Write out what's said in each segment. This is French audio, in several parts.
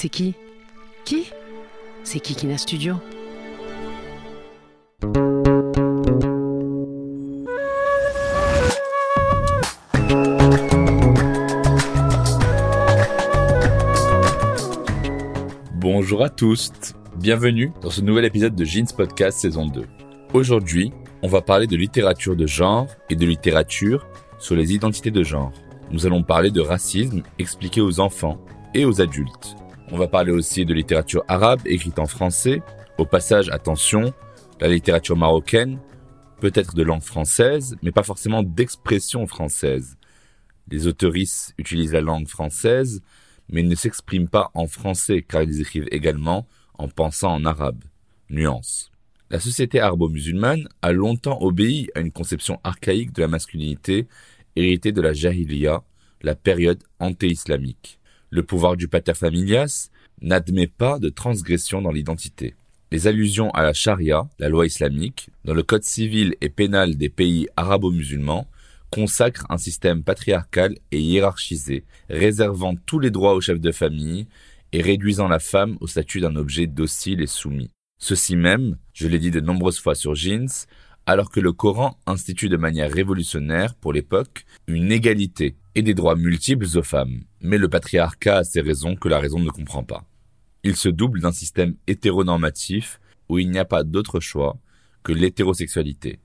C'est qui? Qui? C'est Kikina Studio? Bonjour à tous, bienvenue dans ce nouvel épisode de Jeans Podcast saison 2. Aujourd'hui, on va parler de littérature de genre et de littérature sur les identités de genre. Nous allons parler de racisme expliqué aux enfants et aux adultes. On va parler aussi de littérature arabe écrite en français. Au passage, attention, la littérature marocaine peut être de langue française, mais pas forcément d'expression française. Les autoristes utilisent la langue française, mais ne s'expriment pas en français car ils écrivent également en pensant en arabe. Nuance. La société arabo-musulmane a longtemps obéi à une conception archaïque de la masculinité héritée de la jahiliya, la période anté-islamique. Le pouvoir du pater familias n'admet pas de transgression dans l'identité. Les allusions à la charia, la loi islamique, dans le code civil et pénal des pays arabo-musulmans, consacrent un système patriarcal et hiérarchisé, réservant tous les droits aux chefs de famille et réduisant la femme au statut d'un objet docile et soumis. Ceci même, je l'ai dit de nombreuses fois sur Jeans, alors que le Coran institue de manière révolutionnaire pour l'époque une égalité et des droits multiples aux femmes. Mais le patriarcat a ses raisons que la raison ne comprend pas. Il se double d'un système hétéronormatif où il n'y a pas d'autre choix que l'hétérosexualité,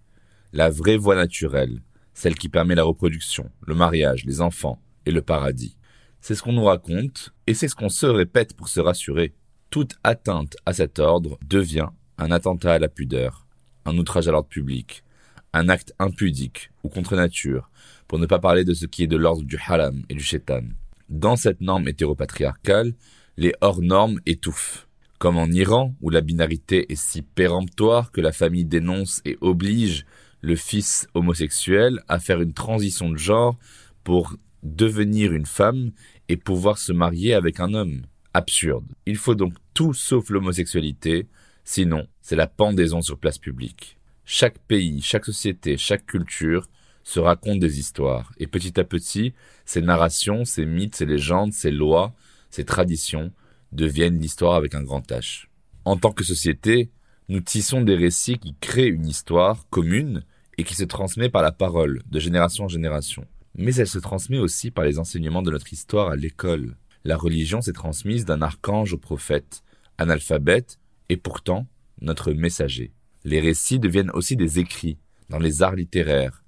la vraie voie naturelle, celle qui permet la reproduction, le mariage, les enfants et le paradis. C'est ce qu'on nous raconte, et c'est ce qu'on se répète pour se rassurer. Toute atteinte à cet ordre devient un attentat à la pudeur, un outrage à l'ordre public, un acte impudique ou contre nature, pour ne pas parler de ce qui est de l'ordre du haram et du shaitan. Dans cette norme hétéropatriarcale, les hors-normes étouffent. Comme en Iran, où la binarité est si péremptoire que la famille dénonce et oblige le fils homosexuel à faire une transition de genre pour devenir une femme et pouvoir se marier avec un homme. Absurde. Il faut donc tout sauf l'homosexualité, sinon c'est la pendaison sur place publique. Chaque pays, chaque société, chaque culture se raconte des histoires, et petit à petit, ces narrations, ces mythes, ces légendes, ces lois, ces traditions deviennent l'histoire avec un grand H. En tant que société, nous tissons des récits qui créent une histoire commune et qui se transmet par la parole, de génération en génération. Mais elle se transmet aussi par les enseignements de notre histoire à l'école. La religion s'est transmise d'un archange au prophète, analphabète, et pourtant notre messager. Les récits deviennent aussi des écrits, dans les arts littéraires.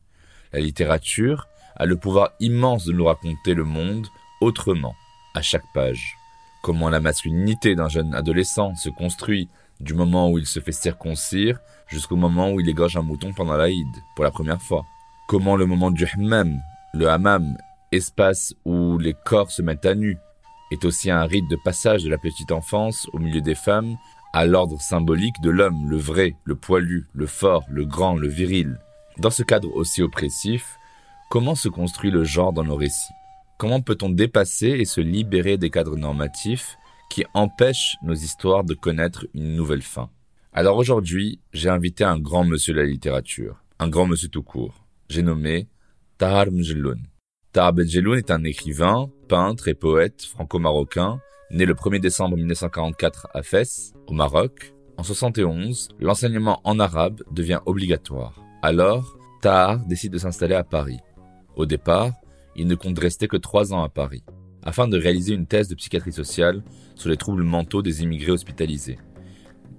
La littérature a le pouvoir immense de nous raconter le monde autrement, à chaque page. Comment la masculinité d'un jeune adolescent se construit du moment où il se fait circoncire jusqu'au moment où il égorge un mouton pendant l'Aïd, pour la première fois. Comment le moment du hammam, le hammam, espace où les corps se mettent à nu, est aussi un rite de passage de la petite enfance au milieu des femmes à l'ordre symbolique de l'homme, le vrai, le poilu, le fort, le grand, le viril. Dans ce cadre aussi oppressif, comment se construit le genre dans nos récits? Comment peut-on dépasser et se libérer des cadres normatifs qui empêchent nos histoires de connaître une nouvelle fin? Alors aujourd'hui, j'ai invité un grand monsieur de la littérature, un grand monsieur tout court. J'ai nommé Tahar Mjelloun. Tahar Mjelloun est un écrivain, peintre et poète franco-marocain, né le 1er décembre 1944 à Fès, au Maroc. En 71, l'enseignement en arabe devient obligatoire. Alors, Tahar décide de s'installer à Paris. Au départ, il ne compte rester que trois ans à Paris, afin de réaliser une thèse de psychiatrie sociale sur les troubles mentaux des immigrés hospitalisés.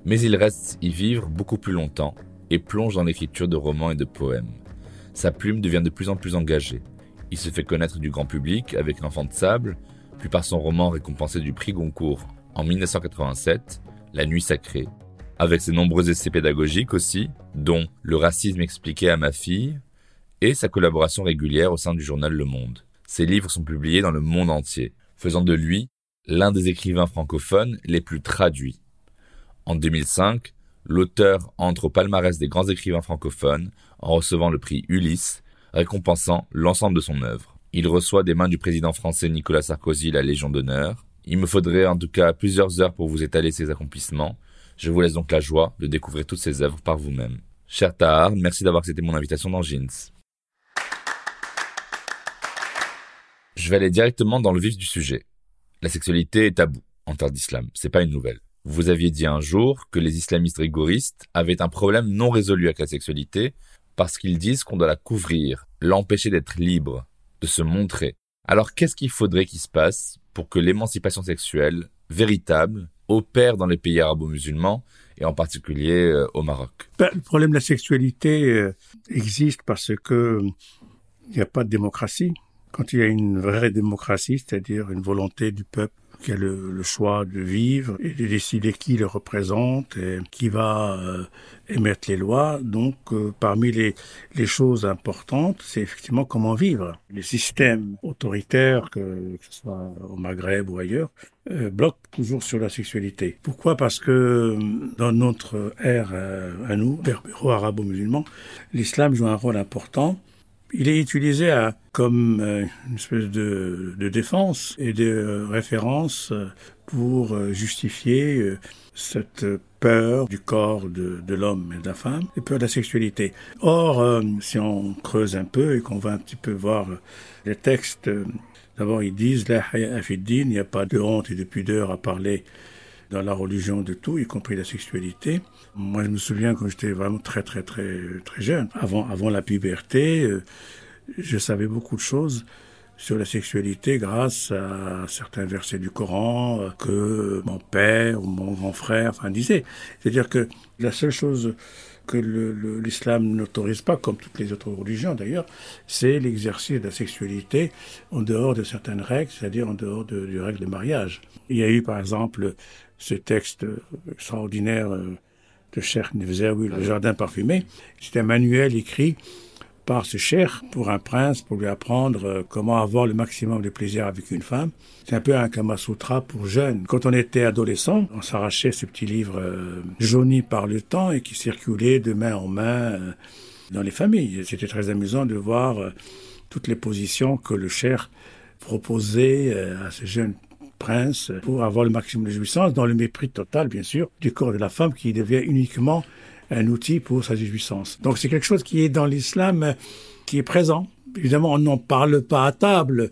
Mais il reste y vivre beaucoup plus longtemps et plonge dans l'écriture de romans et de poèmes. Sa plume devient de plus en plus engagée. Il se fait connaître du grand public avec L'Enfant de Sable, puis par son roman récompensé du prix Goncourt en 1987, La Nuit Sacrée, avec ses nombreux essais pédagogiques aussi, dont Le racisme expliqué à ma fille, et sa collaboration régulière au sein du journal Le Monde. Ses livres sont publiés dans le monde entier, faisant de lui l'un des écrivains francophones les plus traduits. En 2005, l'auteur entre au palmarès des grands écrivains francophones en recevant le prix Ulysse, récompensant l'ensemble de son œuvre. Il reçoit des mains du président français Nicolas Sarkozy la Légion d'honneur. Il me faudrait en tout cas plusieurs heures pour vous étaler ses accomplissements. Je vous laisse donc la joie de découvrir toutes ses œuvres par vous-même. Cher Tahar, merci d'avoir accepté mon invitation dans Jeans. Je vais aller directement dans le vif du sujet. La sexualité est tabou en terre d'islam, c'est pas une nouvelle. Vous aviez dit un jour que les islamistes rigoristes avaient un problème non résolu avec la sexualité parce qu'ils disent qu'on doit la couvrir, l'empêcher d'être libre, de se montrer. Alors qu'est-ce qu'il faudrait qu'il se passe pour que l'émancipation sexuelle véritable opère dans les pays arabo-musulmans et en particulier euh, au Maroc ben, Le problème de la sexualité euh, existe parce que il n'y a pas de démocratie. Quand il y a une vraie démocratie, c'est-à-dire une volonté du peuple qui a le, le, choix de vivre et de décider qui le représente et qui va euh, émettre les lois. Donc, euh, parmi les, les, choses importantes, c'est effectivement comment vivre. Les systèmes autoritaires, que, que ce soit au Maghreb ou ailleurs, euh, bloquent toujours sur la sexualité. Pourquoi? Parce que euh, dans notre ère à nous, arabo-musulman, l'islam joue un rôle important il est utilisé comme euh, une espèce de, défense et de euh, référence euh, pour justifier cette peur du corps de, de l'homme et de la femme et peur de la sexualité. Or, si on creuse un peu et qu'on va un petit peu voir les textes, d'abord ils disent la il n'y a pas de honte et de pudeur à parler dans la religion de tout, y compris la sexualité. Moi, je me souviens quand j'étais vraiment très, très, très, très jeune, avant, avant la puberté, euh, je savais beaucoup de choses sur la sexualité grâce à certains versets du Coran euh, que mon père ou mon grand frère enfin, disaient. C'est-à-dire que la seule chose que l'islam n'autorise pas, comme toutes les autres religions d'ailleurs, c'est l'exercice de la sexualité en dehors de certaines règles, c'est-à-dire en dehors de, du règle de mariage. Il y a eu par exemple ce texte extraordinaire euh, de Cheikh Nefzaoui, Le Jardin parfumé. C'est un manuel écrit par ce cher pour un prince, pour lui apprendre euh, comment avoir le maximum de plaisir avec une femme. C'est un peu un Kama Sutra pour jeunes. Quand on était adolescent, on s'arrachait ce petit livre euh, jauni par le temps et qui circulait de main en main dans les familles. C'était très amusant de voir toutes les positions que le cher proposait à ce jeune prince pour avoir le maximum de jouissance, dans le mépris total, bien sûr, du corps de la femme qui devient uniquement un outil pour sa jouissance. Donc c'est quelque chose qui est dans l'islam, qui est présent. Évidemment, on n'en parle pas à table.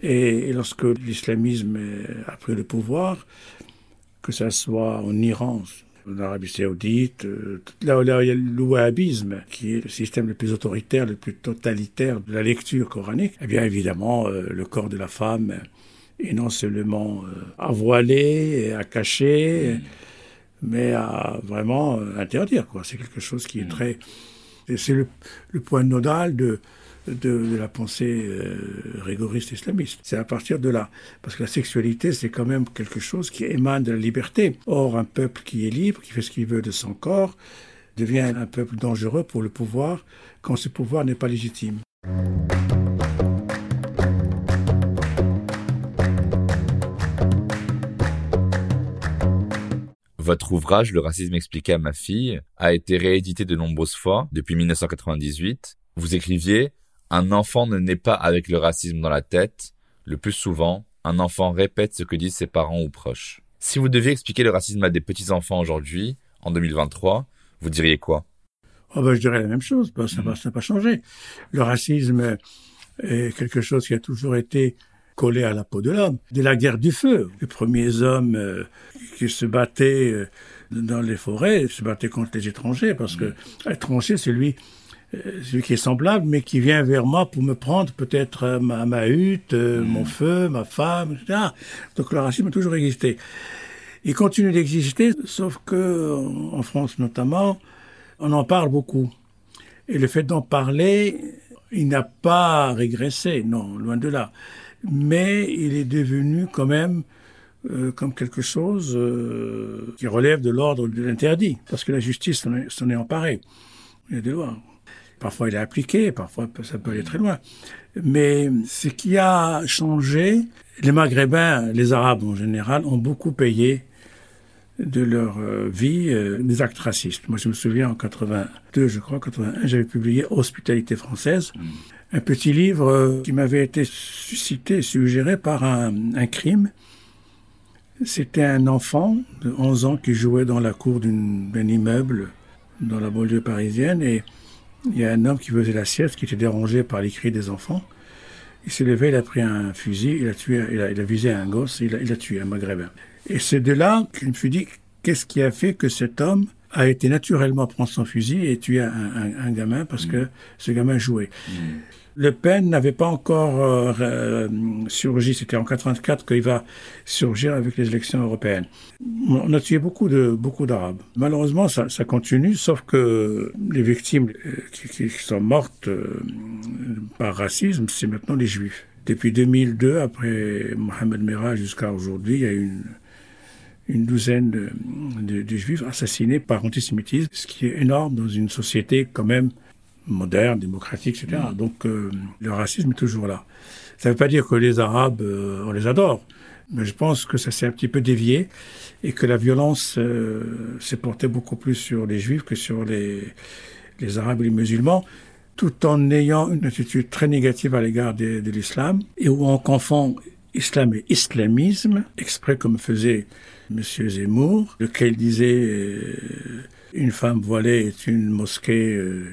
Et, lorsque l'islamisme a pris le pouvoir, que ce soit en Iran, en Arabie Saoudite, euh, là où il y a le wahhabisme, qui est le système le plus autoritaire, le plus totalitaire de la lecture coranique, eh bien évidemment, euh, le corps de la femme et non seulement euh, à voiler, à cacher, mm. mais à vraiment euh, interdire. Quoi. C'est quelque chose qui est mm. très... C'est le, le, point nodal de, de, de la pensée euh, rigoriste islamiste. C'est à partir de là. Parce que la sexualité, c'est quand même quelque chose qui émane de la liberté. Or, un peuple qui est libre, qui fait ce qu'il veut de son corps, devient un peuple dangereux pour le pouvoir quand ce pouvoir n'est pas légitime. Votre ouvrage Le racisme expliqué à ma fille a été réédité de nombreuses fois depuis 1998. Vous écriviez Un enfant ne naît pas avec le racisme dans la tête. Le plus souvent, un enfant répète ce que disent ses parents ou proches. Si vous deviez expliquer le racisme à des petits-enfants aujourd'hui, en 2023, vous diriez quoi? Oh ben, Je dirais la même chose, ça n'a pas changé. Le racisme est quelque chose qui a toujours été collé à la peau de l'homme. Dès la guerre du feu, les premiers hommes euh, qui se battaient euh, dans les forêts se battaient contre les étrangers parce que l'étranger, c'est lui, euh, celui qui est semblable, mais qui vient vers moi pour me prendre peut-être ma, ma, hutte, mon feu, ma femme, etc. Donc le racisme a toujours existé. Il continue d'exister, sauf que en France notamment, on en parle beaucoup. Et le fait d'en parler, il n'a pas régressé, non, loin de là mais il est devenu quand même euh, comme quelque chose euh, qui relève de l'ordre de l'interdit, parce que la justice s'en est, emparée. Il y a des lois. Parfois il est appliqué, parfois ça peut aller très loin. Mais ce qui a changé, les Maghrébins, les Arabes en général, ont beaucoup payé de leur euh, vie des actes racistes. Moi, je me souviens en 82, je crois, 81, j'avais publié Hospitalité française, un petit livre euh, qui m'avait été suscité, suggéré par un, crime. C'était un enfant de 11 ans qui jouait dans la cour d'un immeuble dans la banlieue parisienne et il y a un homme qui faisait la sieste, qui était dérangé par les cris des enfants. Il s'est levé, il a pris un fusil, il a tué, il a, visé un gosse, il il a tué un maghrébin. Et c'est de là que je me suis dit, qu'est-ce qui a fait que cet homme a été naturellement prendre son fusil et tuer un, un, un gamin parce que ce gamin jouait. Le Pen n'avait pas encore euh, euh, surgi, c'était en 84 qu'il va surgir avec les élections européennes. On a tué beaucoup de beaucoup d'Arabes. Malheureusement, ça, ça, continue, sauf que les victimes euh, qui, qui, sont mortes euh, par racisme, c'est maintenant les Juifs. Depuis 2002, après Mohamed Merah jusqu'à aujourd'hui, il y a une une douzaine de, de, de, juifs assassinés par antisémitisme, ce qui est énorme dans une société quand même moderne, démocratique, etc. Mmh. Donc euh, le racisme est toujours là. Ça ne veut pas dire que les Arabes, euh, on les adore, mais je pense que ça s'est un petit peu dévié et que la violence euh, s'est portée beaucoup plus sur les juifs que sur les, les Arabes et les musulmans tout en ayant une attitude très négative à l'égard de, de l'islam et où on confond islam et islamisme, exprès comme faisait Monsieur Zemmour, lequel disait euh, une femme voilée est une mosquée euh,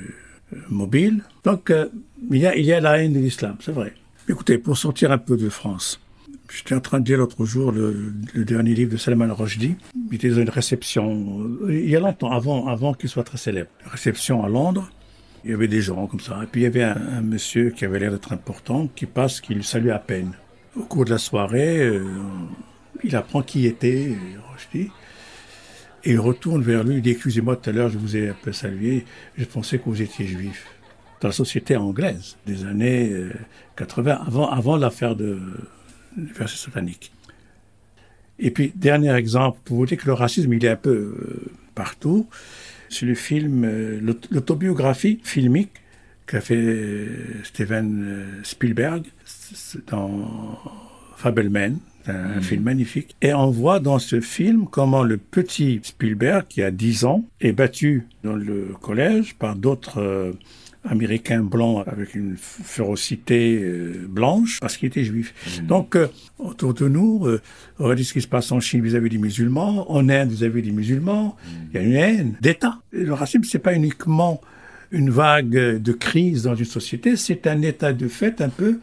mobile. Donc euh, il, y a, la haine de l'islam, c'est vrai. Écoutez, pour sortir un peu de France, j'étais en train de dire l'autre jour le, le, dernier livre de Salman Rushdie. Il était dans une réception, il y a longtemps, avant, qu'il soit très célèbre. Réception à Londres. Il y avait des gens comme ça. Et puis il y avait un, un monsieur qui avait l'air d'être important, qui passe, qui lui salue à peine. Au cours de la soirée, euh, il apprend qui était euh. Et il retourne vers lui, il dit Excusez-moi, tout à l'heure, je vous ai un peu salué, je pensais que vous étiez juif. Dans la société anglaise des années 80, avant, avant l'affaire de, du verset satanique. Et puis, dernier exemple, pour vous dire que le racisme, il est un peu euh, partout. C'est le film, euh, l'autobiographie filmique qu'a fait Steven Spielberg dans Fableman, un mmh. film magnifique. Et on voit dans ce film comment le petit Spielberg, qui a 10 ans, est battu dans le collège par d'autres euh, Américains blancs avec une férocité euh, blanche parce qu'il était juif. Mmh. Donc, euh, autour de nous, on regarde ce qui se passe en Chine vis-à-vis -vis des musulmans, en Inde vis-à-vis -vis des musulmans. Mmh. Il y a une haine d'État. Le racisme, c'est pas uniquement une vague de crise dans une société, c'est un état de fait un peu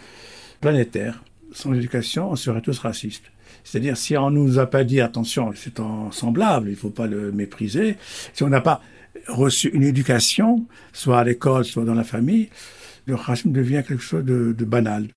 planétaire sans éducation, on serait tous racistes. C'est-à-dire, si on nous a pas dit, attention, c'est semblable, il faut pas le mépriser, si on n'a pas reçu une éducation, soit à l'école, soit dans la famille, le racisme devient quelque chose de, de banal.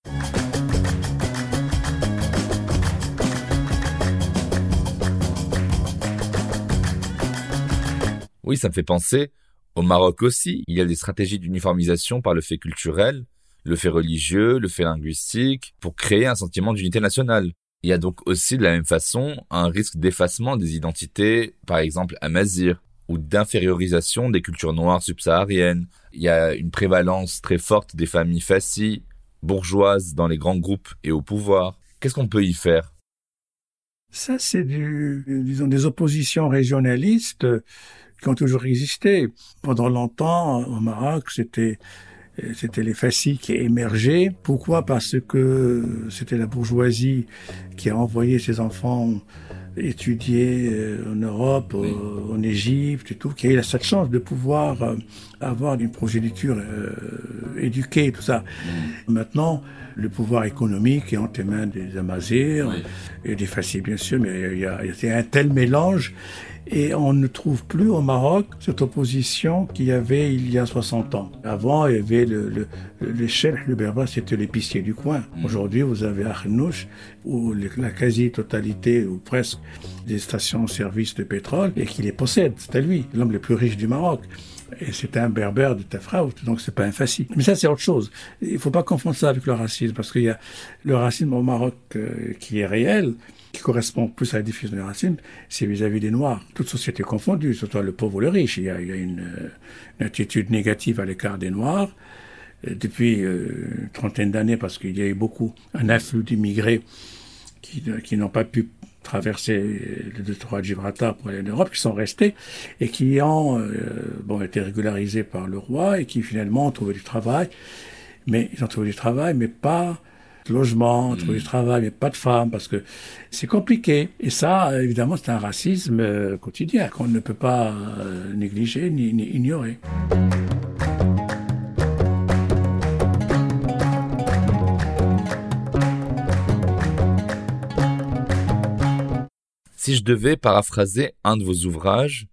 Oui, ça me fait penser, au Maroc aussi, il y a des stratégies d'uniformisation par le fait culturel, le fait religieux, le fait linguistique, pour créer un sentiment d'unité nationale. Il y a donc aussi de la même façon un risque d'effacement des identités, par exemple amazir, ou d'infériorisation des cultures noires subsahariennes. Il y a une prévalence très forte des familles fascies, bourgeoises dans les grands groupes et au pouvoir. Qu'est-ce qu'on peut y faire? Ça, c'est du, disons, des oppositions régionalistes qui ont toujours existé. Pendant longtemps, au Maroc, c'était c'était les fascistes qui émergeaient. Pourquoi? Parce que c'était la bourgeoisie qui a envoyé ses enfants étudier euh, en Europe, oui. en Égypte et tout, qui a eu cette chance de pouvoir euh, avoir une progéniture euh, éduquée, tout ça. Mm. Maintenant, le pouvoir économique est entre les mains des Amazirs oui. et des fascistes, bien sûr, mais il y a, il y a un tel mélange et on ne trouve plus au Maroc cette opposition qu'il y avait il y a 60 ans. Avant, il y avait le, le, le chef, le c'était l'épicier du coin. Mmh. Aujourd'hui, vous avez Arnouch, où la quasi-totalité, ou presque, des stations-service de pétrole, et qui les possède. C'est à lui, l'homme le plus riche du Maroc. Et c'est un berbère de Tafraout, donc c'est pas un facile. Mais ça, c'est autre chose. Il faut pas confondre ça avec le racisme, parce qu'il y a le racisme au Maroc euh, qui est réel, qui correspond plus à la définition du racisme, c'est vis-à-vis des Noirs. Toute société confondue, soit le pauvre ou le riche. Il y a, euh, une, attitude négative à l'écart des Noirs. depuis une trentaine d'années, parce qu'il y a eu beaucoup, un afflux d'immigrés qui n'ont pas pu traverser le détroit de Gibraltar pour aller en Europe, qui sont restés et qui ont euh, bon, été régularisés par le roi et qui finalement ont trouvé du travail. Mais ils ont trouvé du travail, mais pas de logement, trouvé du travail, mais pas de femmes, parce que c'est compliqué. Et ça, évidemment, c'est un racisme euh, quotidien qu'on ne peut pas euh, négliger ni, ni ignorer. Si je devais paraphraser un de vos ouvrages,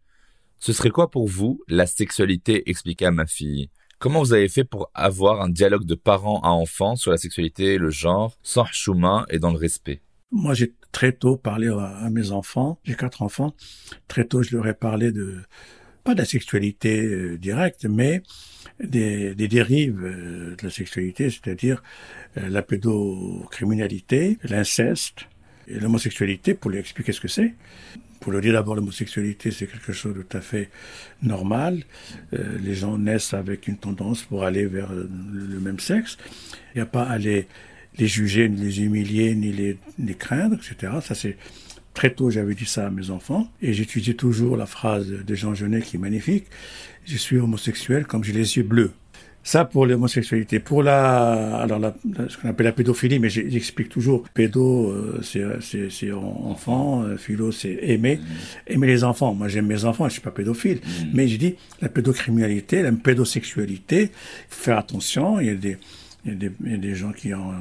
ce serait quoi pour vous la sexualité expliquée à ma fille? Comment vous avez fait pour avoir un dialogue de parents à enfants sur la sexualité et le genre, sans chemin et dans le respect? Moi, j'ai très tôt parlé à, mes enfants. J'ai quatre enfants. Très tôt, je leur ai parlé de pas de la sexualité euh, directe, mais des, dérives euh, de la sexualité, c'est-à-dire euh, la pédocriminalité, l'inceste, l'homosexualité, pour lui expliquer ce que c'est, pour lui dire d'abord l'homosexualité, c'est quelque chose de tout à fait normal. Euh, les gens naissent avec une tendance pour aller vers le même sexe. Il n'y a pas à les, les, juger, ni les humilier, ni les, les craindre, etc. Ça, c'est très tôt, j'avais dit ça à mes enfants. Et j'étudiais toujours la phrase de Jean Genet qui est magnifique. Je suis homosexuel comme j'ai les yeux bleus. Ça pour l'homosexualité. Pour la, alors la, ce qu'on appelle la pédophilie, mais j'explique toujours. Pédo, euh, c'est enfant, euh, philo, c'est aimer, mmh. aimer les enfants. Moi, j'aime mes enfants, je suis pas pédophile. Mmh. Mais je dis la pédocriminalité, la pédosexualité. Faut faire attention. Il y a des, il y, a des, il y a des, gens qui ont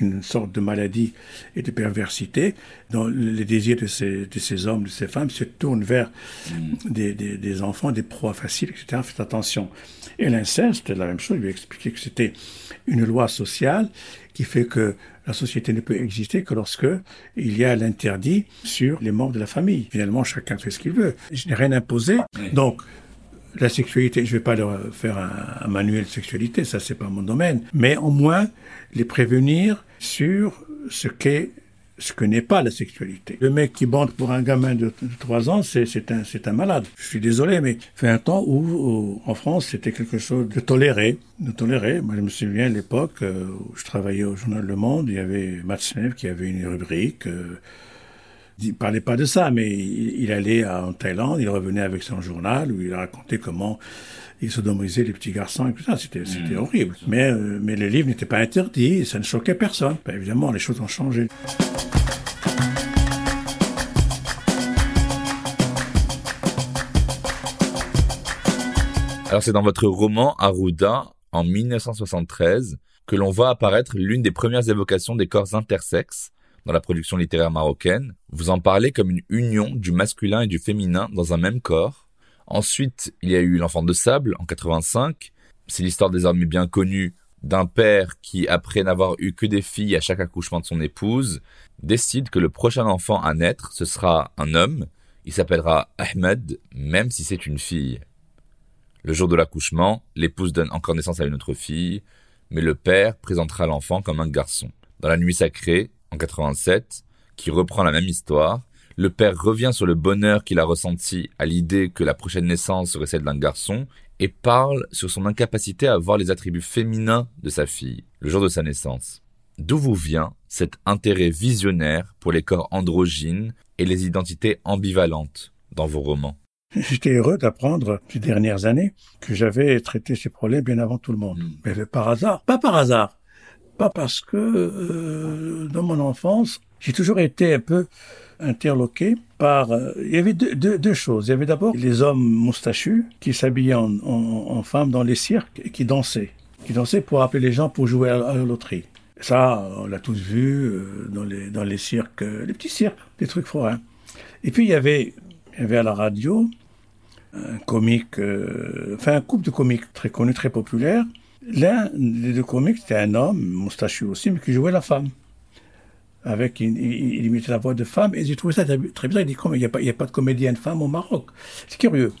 une sorte de maladie et de perversité, dont les désirs de ces, de ces hommes, de ces femmes se tournent vers mmh. des, des, des, enfants, des proies faciles, etc. Faites attention. Et l'inceste, la même chose, il lui a expliqué que c'était une loi sociale qui fait que la société ne peut exister que lorsque il y a l'interdit sur les membres de la famille. Finalement, chacun fait ce qu'il veut. Je n'ai rien imposé. Donc, la sexualité, je ne vais pas leur faire un, un, manuel de sexualité, ça c'est pas mon domaine, mais au moins les prévenir sur ce qu'est ce que n'est pas la sexualité. Le mec qui bande pour un gamin de, de 3 ans, c'est un, un malade. Je suis désolé, mais fait un temps où, où en France, c'était quelque chose de toléré. De toléré. Moi, je me souviens à l'époque euh, où je travaillais au journal Le Monde, il y avait Matsnev qui avait une rubrique. Euh, il parlait pas de ça, mais il, il, allait en Thaïlande, il revenait avec son journal où il racontait comment il sodomisait les petits garçons et tout ça. C'était mmh. horrible. Mais, euh, mais les livres n'étaient pas interdits, ça ne choquait personne. Ben, évidemment, les choses ont changé. Alors c'est dans votre roman Arruda, en 1973, que l'on voit apparaître l'une des premières évocations des corps intersexes dans la production littéraire marocaine. Vous en parlez comme une union du masculin et du féminin dans un même corps. Ensuite, il y a eu L'enfant de sable en 85. C'est l'histoire désormais bien connue d'un père qui, après n'avoir eu que des filles à chaque accouchement de son épouse, décide que le prochain enfant à naître, ce sera un homme. Il s'appellera Ahmed, même si c'est une fille. Le jour de l'accouchement, l'épouse donne encore naissance à une autre fille, mais le père présentera l'enfant comme un garçon. Dans la nuit sacrée, en 87, qui reprend la même histoire, le père revient sur le bonheur qu'il a ressenti à l'idée que la prochaine naissance serait celle d'un garçon et parle sur son incapacité à voir les attributs féminins de sa fille, le jour de sa naissance. D'où vous vient cet intérêt visionnaire pour les corps androgynes et les identités ambivalentes dans vos romans? J'étais heureux d'apprendre ces dernières années que j'avais traité ces problèmes bien avant tout le monde. Mm. Mais par hasard, pas par hasard, pas parce que euh, dans mon enfance, j'ai toujours été un peu interloqué par... Euh, il y avait deux, choses. Il y avait d'abord les hommes moustachus qui s'habillaient en, femmes dans les cirques et qui dansaient. Qui dansaient pour appeler les gens pour jouer à, la loterie. Ça, on l'a tous vu euh, dans, les, dans les cirques, les petits cirques, des trucs forains. Et puis il y avait, il y avait à la radio un comique, enfin un couple de comiques très connus, très populaires. L'un des deux comiques, c'était un homme, moustachu aussi, mais qui jouait la femme. Avec, il, il, imitait la voix de femme, et j'ai trouvé ça très, bizarre. Il dit, comment, il n'y a, pas, a de comédienne femme au Maroc. C'est curieux.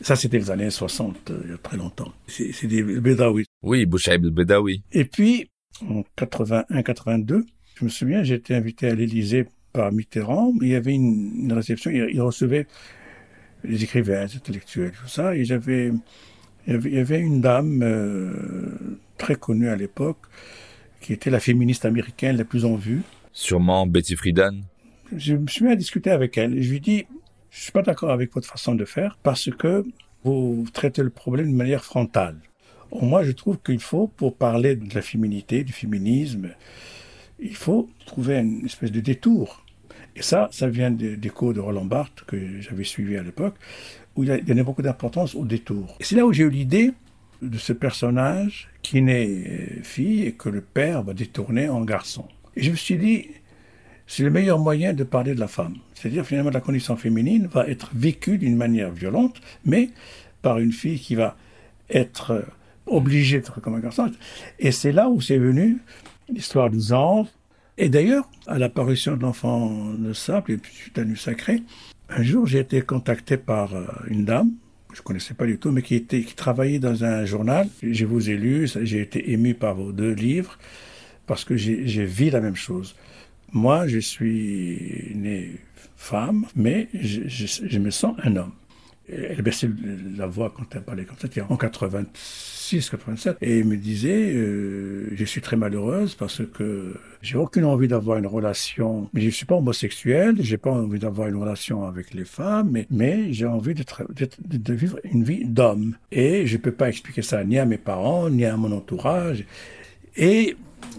Ça, c'était les années 60, euh, il y a très longtemps. C'est des Bédaouis. Oui, Bouchaïb el-Bedawi. Et puis, en 81-82, je me souviens, j'ai été invité à l'Élysée par Mitterrand. Il y avait une, une réception, il, il recevait les écrivains, les intellectuels, tout ça. Et j'avais, il y avait, une dame euh, très connue à l'époque, qui était la féministe américaine la plus en vue. Sûrement Betty Friedan. Je me suis mis à discuter avec elle. Je lui dis, je suis pas d'accord avec votre façon de faire parce que vous traitez le problème de manière frontale. Moi, je trouve qu'il faut, pour parler de la féminité, du féminisme, il faut trouver une espèce de détour. Et ça, ça vient des des cours de Roland Barthes que j'avais suivi à l'époque, où il donnait beaucoup d'importance au détour. Et c'est là où j'ai eu l'idée de ce personnage qui naît euh, fille et que le père va détourner en garçon. Et je me suis dit, c'est le meilleur moyen de parler de la femme. C'est-à-dire, finalement, la condition féminine va être vécue d'une manière violente, mais par une fille qui va être euh, obligée d'être comme un garçon. Et c'est là où c'est venu l'histoire du genre. Et d'ailleurs, à l'apparition de l'enfant de sable et puis nuit sacrée, un jour, j'ai été contacté par euh, une dame, que je connaissais pas du tout, mais qui, était, qui travaillait dans un journal. Je vous ai lu, j'ai été ému par vos deux livres, parce que j'ai j'ai vu la même chose. Moi, je suis né femme, mais je, je- je me sens un homme. Elle baissait la voix quand elle parlait comme ça, en 86, 87, et elle me disait, euh, je suis très malheureuse parce que j'ai aucune envie d'avoir une relation, mais je suis pas homosexuel, j'ai pas envie d'avoir une relation avec les femmes, mais, j'ai envie de, vivre une vie d'homme. Et je peux pas expliquer ça ni à mes parents, ni à mon entourage. Et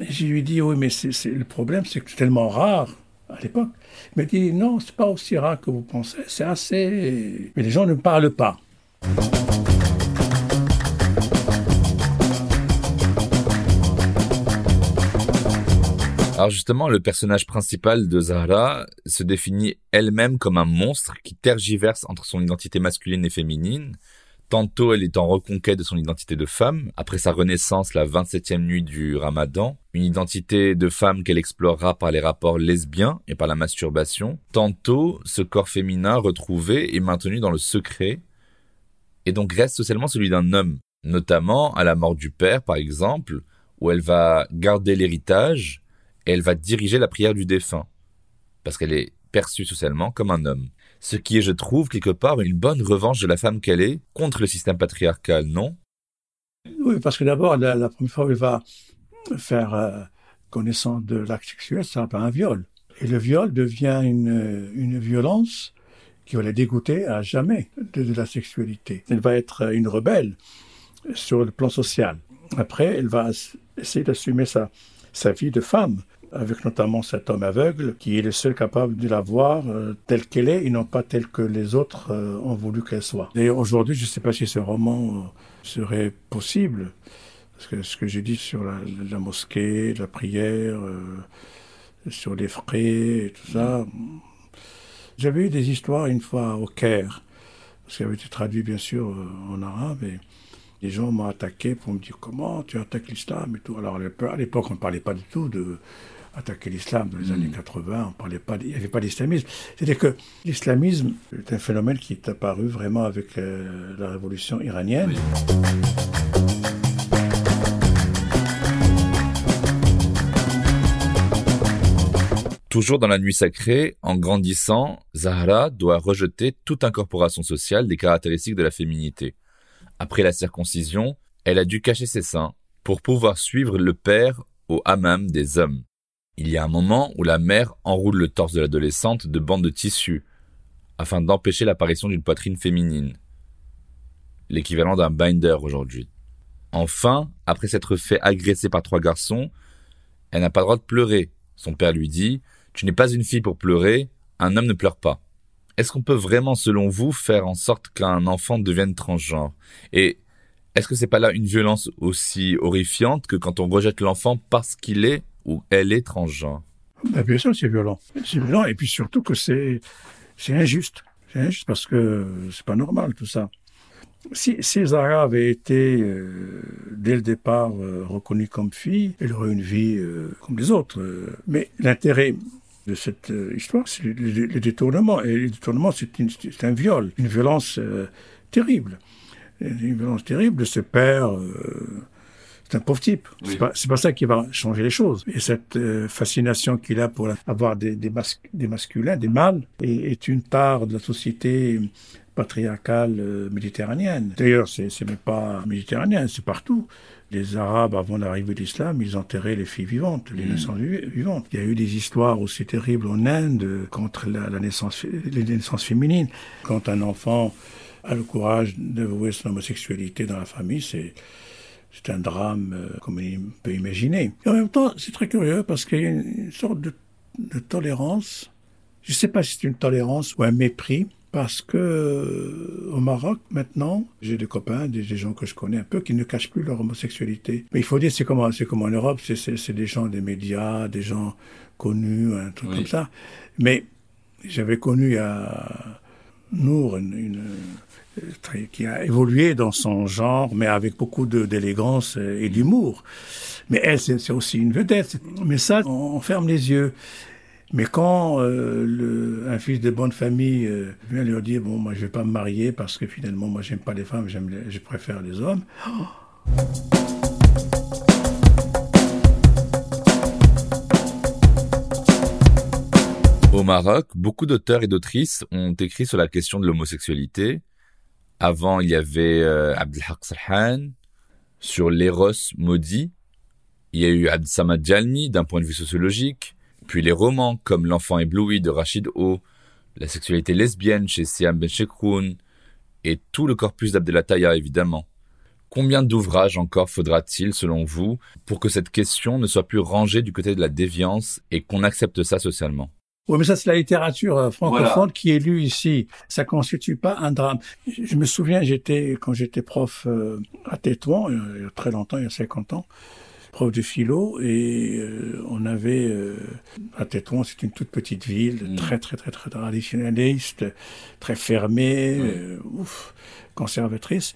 je lui dis, oui, mais le problème, c'est que c'est tellement rare à l'époque. M'a dit, non, c'est pas aussi rare que vous pensez, c'est assez... Mais les gens ne parlent pas. Alors justement, le personnage principal de Zahra se définit elle-même comme un monstre qui tergiverse entre son identité masculine et féminine. Tantôt, elle est en reconquête de son identité de femme, après sa renaissance la 27e nuit du ramadan, une identité de femme qu'elle explorera par les rapports lesbiens et par la masturbation. Tantôt, ce corps féminin retrouvé est maintenu dans le secret, et donc reste socialement celui d'un homme, notamment à la mort du père, par exemple, où elle va garder l'héritage, et elle va diriger la prière du défunt, parce qu'elle est perçue socialement comme un homme. Ce qui est, je trouve, quelque part une bonne revanche de la femme qu'elle est contre le système patriarcal, non? Oui, parce que d'abord, la, première fois où il va faire euh, connaissance de l'acte sexuel, ça pas un viol. Et le viol devient une, une violence qui va la dégoûter à jamais de, de la sexualité. Elle va être une rebelle sur le plan social. Après, elle va essayer d'assumer sa, sa vie de femme, avec notamment cet homme aveugle qui est le seul capable de la voir euh, telle qu'elle est et non pas telle que les autres euh, ont voulu qu'elle soit. D'ailleurs, aujourd'hui, je ne sais pas si ce roman euh, serait possible, parce que ce que j'ai dit sur la, mosquée, la prière, sur les frais et tout ça, j'avais eu des histoires une fois au Caire, parce qu'il avait été traduit bien sûr en arabe, et les gens m'ont attaqué pour me dire comment tu attaques l'islam et tout. Alors à l'époque, on ne parlait pas du tout de attaquer l'islam dans les années 80, on parlait pas, il n'y avait pas d'islamisme. C'est-à-dire que l'islamisme est un phénomène qui est apparu vraiment avec euh, la révolution iranienne. Toujours dans la nuit sacrée, en grandissant, Zahra doit rejeter toute incorporation sociale des caractéristiques de la féminité. Après la circoncision, elle a dû cacher ses seins pour pouvoir suivre le père au hammam des hommes. Il y a un moment où la mère enroule le torse de l'adolescente de bandes de tissu afin d'empêcher l'apparition d'une poitrine féminine. L'équivalent d'un binder aujourd'hui. Enfin, après s'être fait agresser par trois garçons, elle n'a pas le droit de pleurer. Son père lui dit Tu n'es pas une fille pour pleurer, un homme ne pleure pas. Est-ce qu'on peut vraiment, selon vous, faire en sorte qu'un enfant devienne transgenre? Et est-ce que c'est pas là une violence aussi horrifiante que quand on rejette l'enfant parce qu'il est ou elle est transgenre? Ben, bien sûr, c'est violent. C'est violent, et puis surtout que c'est injuste. C'est injuste parce que c'est pas normal tout ça. Si, si Zara avait été euh, dès le départ euh, reconnue comme fille, elle aurait une vie euh, comme les autres. Mais l'intérêt de cette histoire, c'est le, le- détournement. Et le détournement, c'est un viol, une violence terrible. Une violence terrible de ce père. C'est un pauvre type. Oui. C'est pas, ça qui va changer les choses. Et cette euh, fascination qu'il a pour la- avoir des, des, mas- des masculins, des mâles, est, est une part de la société patriarcale euh, méditerranéenne. D'ailleurs, c'est, même pas méditerranéen, c'est partout. Les Arabes, avant l'arrivée de l'islam, ils enterraient les filles vivantes, les naissances vi- vivantes. Il y a eu des histoires aussi terribles en Inde contre la, la naissance, les naissances féminines. Quand un enfant a le courage d'avouer son homosexualité dans la famille, c'est c'est un drame euh, comme on peut imaginer. Et en même temps, c'est très curieux parce qu'il y a une, sorte de, de tolérance. Je ne sais pas si c'est une tolérance ou un mépris. Parce que euh, au Maroc maintenant, j'ai des copains, des, des gens que je connais un peu qui ne cachent plus leur homosexualité. Mais il faut dire c'est comme c'est comme en Europe, c'est c'est c'est des gens des médias, des gens connus, un truc Oui. comme ça. Mais j'avais connu il y a Nour, qui a évolué dans son genre, mais avec beaucoup d'élégance et d'humour. Mais elle, c'est aussi une vedette. Mais ça, on, ferme les yeux. Mais quand euh, un fils de bonne famille euh, vient leur dire bon moi je vais pas me marier parce que finalement moi j'aime pas les femmes je préfère les hommes Au Maroc, beaucoup d'auteurs et d'autrices ont écrit sur la question de l'homosexualité. Avant, il y avait euh, Abdelhaq Salhan sur l'éros maudit. Il y a eu Abdessamad Jalmi d'un point de vue sociologique. Puis les romans comme L'enfant ébloui de Rachid O, La sexualité lesbienne chez Siam Ben Shekroun et tout le corpus d'Abdelataya évidemment. Combien d'ouvrages encore faudra-t-il, selon vous, pour que cette question ne soit plus rangée du côté de la déviance et qu'on accepte ça socialement? Oui, mais ça, c'est la littérature euh, francophone qui est lue ici. Ça constitue pas un drame. Je me souviens, j'étais, quand j'étais prof euh, à Tétouan, euh, il y a très longtemps, il y a 50 ans, prof de philo, et euh, on avait, à Tétouan, c'est une toute petite ville, Mm. très, très, très, très traditionnaliste, très fermée, Oui. ouf, conservatrice.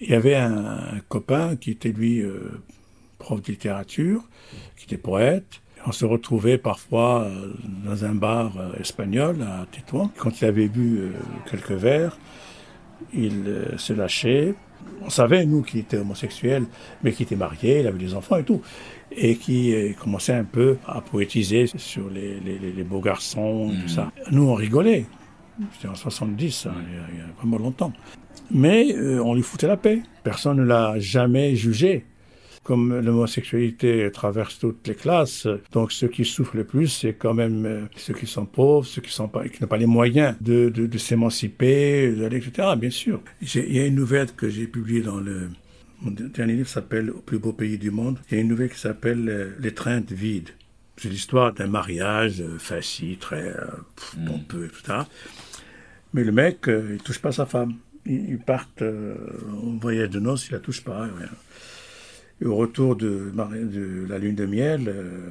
Il y avait un, un copain qui était, lui, prof de littérature, qui était poète. On se retrouvait parfois euh, dans un bar euh, espagnol à Tétouan. Quand il avait bu euh, quelques verres, il se lâchait. On savait, nous, qu'il était homosexuel, mais qu'il était marié, il avait des enfants et tout. Et qui commençait un peu à poétiser sur les, les- les- beaux garçons, tout ça. Nous, on rigolait. C'était en 70, ça, il, y a, il y a vraiment longtemps. Mais euh, on lui foutait la paix. Personne ne l'a jamais jugé comme l'homosexualité traverse toutes les classes, donc ceux qui souffrent le plus, c'est quand même euh, ceux qui sont pauvres, ceux qui pas, n'ont pas les moyens de, de, de s'émanciper, d'aller, etc. Bien sûr. Il y a une nouvelle que j'ai publiée dans le mon dernier livre s'appelle Au plus beau pays du monde. Il y a une nouvelle qui s'appelle euh, L'étreinte vide. C'est l'histoire d'un mariage euh, facile, très euh, pff, pompeux, etc. Mais le mec, euh, il touche pas sa femme. Ils, partent euh, en voyage de noces, il la touche pas. rien. Et au retour de, la lune de miel, euh,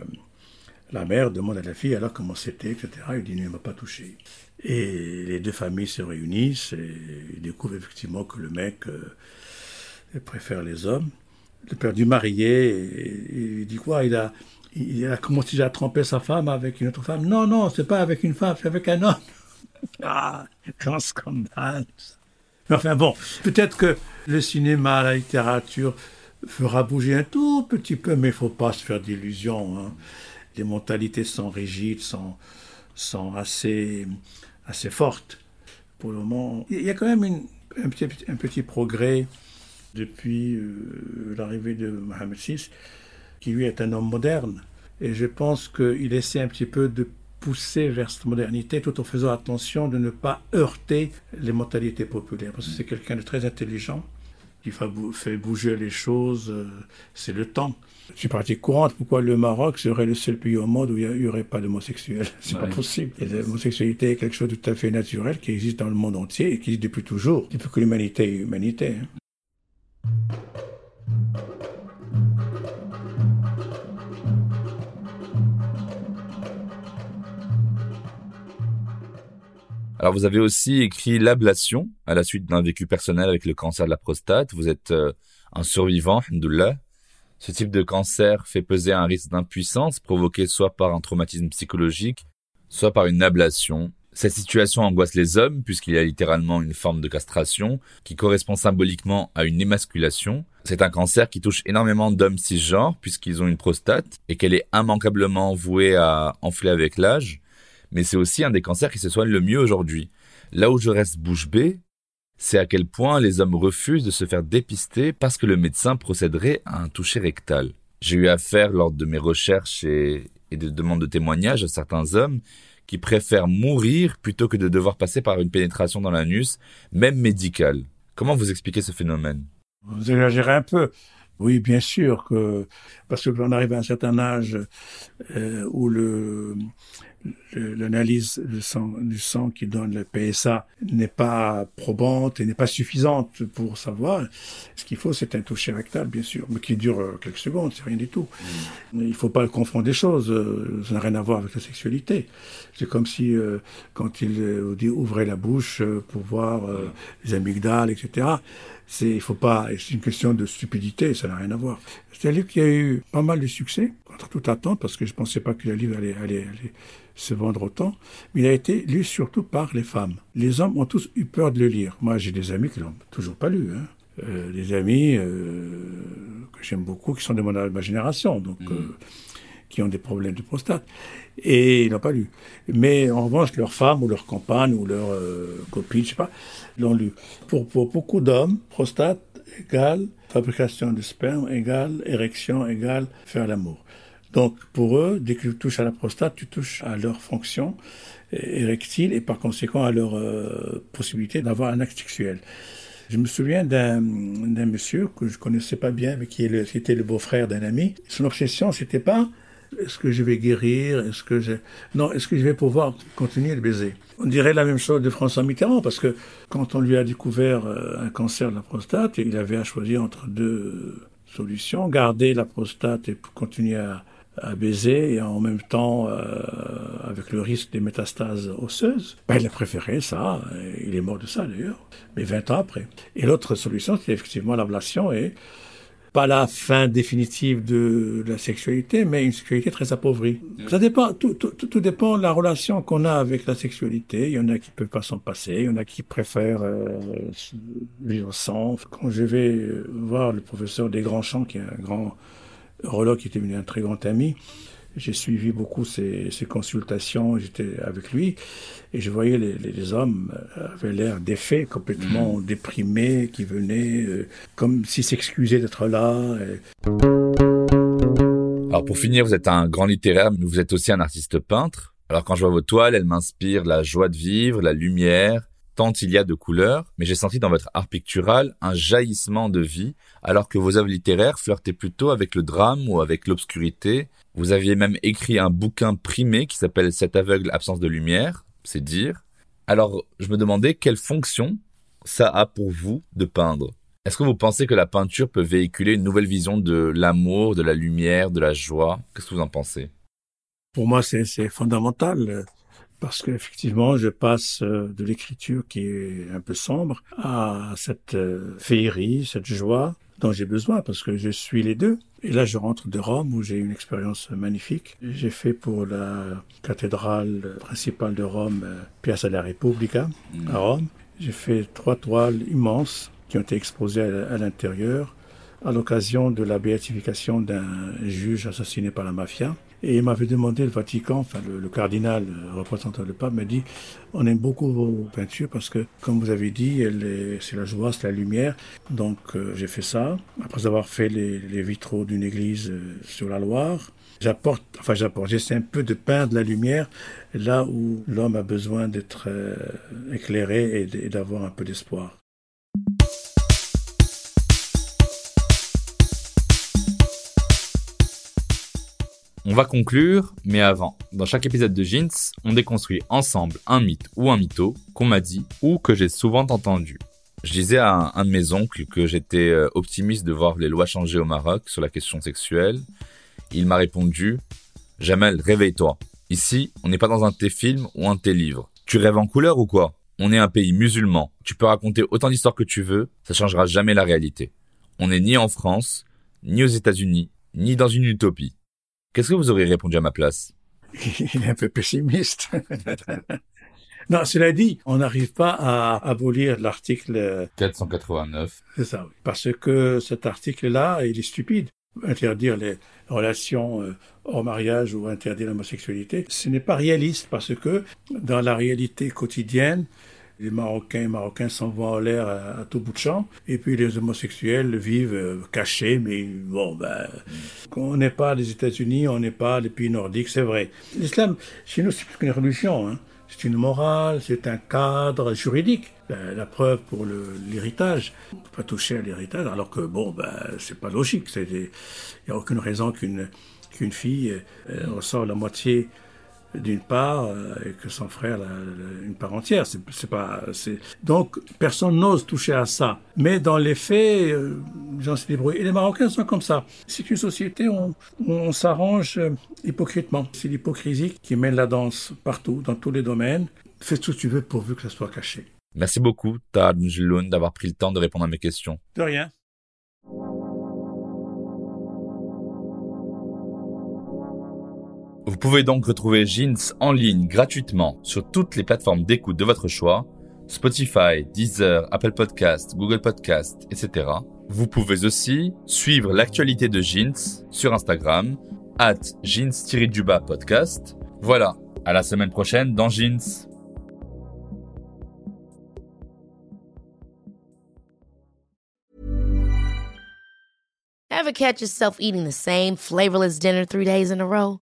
la mère demande à la fille alors comment c'était, etc. Il dit, ne m'a pas touché. Et les deux familles se réunissent et découvrent effectivement que le mec euh, préfère les hommes. Le père du marié, il dit quoi Il a, il a commencé à tromper sa femme avec une autre femme. Non, non, c'est pas avec une femme, c'est avec un homme. Ah, grand scandale. Mais enfin bon, peut-être que le cinéma, la littérature fera bouger un tout petit peu, mais il faut pas se faire d'illusions. hein. Les mentalités sont rigides, sont, sont assez, assez fortes. Pour le moment, il y a quand même un, petit, un petit progrès depuis euh, l'arrivée de Mohamed VI, qui lui est un homme moderne. Et je pense qu'il essaie un petit peu de pousser vers cette modernité tout en faisant attention de ne pas heurter les mentalités populaires. Parce que c'est quelqu'un de très intelligent, qui fait bouger les choses, euh, c'est le temps. C'est une pratique courante. Pourquoi le Maroc serait le seul pays au monde où il n'y aurait pas d'homosexuels? C'est pas Ouais. possible. Et l'homosexualité est quelque chose de tout à fait naturel qui existe dans le monde entier et qui existe depuis toujours, depuis que l'humanité est humanité. hein. Alors vous avez aussi écrit L'ablation à la suite d'un vécu personnel avec le cancer de la prostate. Vous êtes euh, un survivant, alhamdoulilah. Ce type de cancer fait peser un risque d'impuissance provoqué soit par un traumatisme psychologique, soit par une ablation. Cette situation angoisse les hommes puisqu'il y a littéralement une forme de castration qui correspond symboliquement à une émasculation. C'est un cancer qui touche énormément d'hommes cisgenres puisqu'ils ont une prostate et qu'elle est immanquablement vouée à enfler avec l'âge. Mais c'est aussi un des cancers qui se soigne le mieux aujourd'hui. Là où je reste bouche bée, c'est à quel point les hommes refusent de se faire dépister parce que le médecin procéderait à un toucher rectal. J'ai eu affaire lors de mes recherches et, et de demandes de témoignages à certains hommes qui préfèrent mourir plutôt que de devoir passer par une pénétration dans l'anus, même médicale. Comment vous expliquez ce phénomène? Vous exagérez un peu. Oui, bien sûr que parce que quand on arrive à un certain âge euh, où le l'analyse du sang, du sang qui donne le PSA n'est pas probante et n'est pas suffisante pour savoir. Ce qu'il faut, c'est un toucher rectal, bien sûr, mais qui dure euh, quelques secondes, c'est rien du tout. Mm. Il ne faut pas confondre des choses, euh, ça n'a rien à voir avec la sexualité. C'est comme si, euh, quand il dit ouvrez la bouche pour voir mm. les amygdales, etc., c'est, il faut pas, c'est une question de stupidité, ça n'a rien à voir. C'est un livre qui a eu pas mal de succès, contre toute attente, parce que je pensais pas que le livre allait, allait, allait se vendre autant, mais il a été lu surtout par les femmes. Les hommes ont tous eu peur de le lire. Moi, j'ai des amis qui l'ont toujours pas lu. Hein. Euh, des amis euh, que j'aime beaucoup, qui sont de, mon, de ma génération, donc mmh. euh, qui ont des problèmes de prostate, et ils l'ont pas lu. Mais en revanche, leurs femmes ou leurs compagnes ou leurs euh, copines, je sais pas, l'ont lu. Pour, pour beaucoup d'hommes, prostate égale fabrication de sperme égale érection égale faire l'amour. Donc pour eux, dès que tu touches à la prostate, tu touches à leur fonction érectile et par conséquent à leur euh, possibilité d'avoir un acte sexuel. Je me souviens d'un monsieur que je connaissais pas bien, mais qui, était le beau-frère d'un ami. Son obsession, c'était pas est-ce que je vais guérir Est-ce que je... Non, est-ce que je vais pouvoir continuer de baiser? On dirait la même chose de François Mitterrand, parce que quand on lui a découvert euh, un cancer de la prostate, il avait à choisir entre deux solutions garder la prostate et continuer à, à baiser et en même temps euh, avec le risque des métastases osseuses. Ben, il a préféré ça, il est mort de ça d'ailleurs, mais 20 ans après. Et l'autre solution, c'est effectivement l'ablation et pas la fin définitive de la sexualité, mais une sexualité très appauvrie. Ça dépend, tout, tout, tout dépend de la relation qu'on a avec la sexualité. Il y en a qui peuvent pas s'en passer, il y en a qui préfèrent euh, vivre sans. Quand je vais voir le professeur Desgrands-Champs, qui est un grand Rollo qui était devenu un très grand ami. J'ai suivi beaucoup ses, ses consultations, j'étais avec lui, et je voyais les, les, les hommes euh, avaient l'air défaits, complètement mmh. déprimés, qui venaient euh, comme s'ils s'excusaient d'être là. Et... Alors pour finir, vous êtes un grand littéraire, mais vous êtes aussi un artiste peintre. Alors quand je vois vos toiles, elles m'inspirent la joie de vivre, la lumière, tant il y a de couleurs, mais j'ai senti dans votre art pictural un jaillissement de vie, alors que vos œuvres littéraires flirtaient plutôt avec le drame ou avec l'obscurité. Vous aviez même écrit un bouquin primé qui s'appelle Cette aveugle absence de lumière, c'est dire. Alors, je me demandais quelle fonction ça a pour vous de peindre. Est-ce que vous pensez que la peinture peut véhiculer une nouvelle vision de l'amour, de la lumière, de la joie? Qu'est-ce que vous en pensez? Pour moi, c'est fondamental parce qu'effectivement, je passe euh, de l'écriture qui est un peu sombre à cette euh, féerie, cette joie dont j'ai besoin parce que je suis les deux. Et là, je rentre de Rome où j'ai une expérience magnifique. J'ai fait pour la cathédrale principale de Rome, euh, Piazza della Repubblica, à mm. Rome. J'ai fait trois toiles immenses qui ont été exposées à l'intérieur à l'occasion de la béatification d'un juge assassiné par la mafia. Et il m'avait demandé, le Vatican, enfin le, le cardinal le représentant du pape, m'a dit, on aime beaucoup vos peintures parce que, comme vous avez dit, c'est la joie, c'est la lumière. Donc euh, j'ai fait ça. Après avoir fait les, les vitraux d'une église euh, sur la Loire, j'apporte, enfin j'apporte, j'essaie un peu de peindre la lumière là où l'homme a besoin d'être euh, éclairé et d'avoir un peu d'espoir. On va conclure, mais avant, dans chaque épisode de Jeans, on déconstruit ensemble un mythe ou un mytho qu'on m'a dit ou que j'ai souvent entendu. Je disais à un, de mes oncles que j'étais euh, optimiste de voir les lois changer au Maroc sur la question sexuelle. Il m'a répondu Jamel, réveille-toi. Ici, on n'est pas dans un de tes films ou un de tes livres. Tu rêves en couleur ou quoi? On est un pays musulman. Tu peux raconter autant d'histoires que tu veux, ça changera jamais la réalité. On n'est ni en France, ni aux États-Unis, ni dans une utopie. Qu'est-ce que vous auriez répondu à ma place? Il est un peu pessimiste. Non, cela dit, on n'arrive pas à abolir l'article 489. C'est ça, oui. Parce que cet article-là, il est stupide. Interdire les relations euh, hors mariage ou interdire l'homosexualité, ce n'est pas réaliste parce que dans la réalité quotidienne, les Marocains et Marocains s'en en l'air à, tout bout de champ, et puis les homosexuels vivent euh, cachés, mais bon, ben, on n'est pas les États-Unis, on n'est pas les pays nordiques, c'est vrai. L'islam, chez nous, c'est plus qu'une religion, hein. c'est une morale, c'est un cadre juridique. La preuve pour l'héritage, on ne peut pas toucher à l'héritage, alors que bon, ben, c'est pas logique. Il n'y a aucune raison qu'une qu'une fille euh, ressort la moitié d'une part euh, et que son frère une part entière. C'est, pas, c'est... Donc personne n'ose toucher à ça. Mais dans les faits, euh, les gens se débrouillent. Et les Marocains sont comme ça. C'est une société où on, s'arrange euh, hypocritement. C'est l'hypocrisie qui mène la danse partout, dans tous les domaines. Fais tout ce que tu veux pourvu que ça soit caché. Merci beaucoup, Tad d'avoir pris le temps de répondre à mes questions. De rien. Vous pouvez donc retrouver Jeans en ligne gratuitement sur toutes les plateformes d'écoute de votre choix, Spotify, Deezer, Apple Podcast, Google Podcast, etc. Vous pouvez aussi suivre l'actualité de Jeans sur Instagram, at jeans podcast. Voilà, à la semaine prochaine dans Jeans. Ever catch yourself eating the same flavorless dinner three days in a row?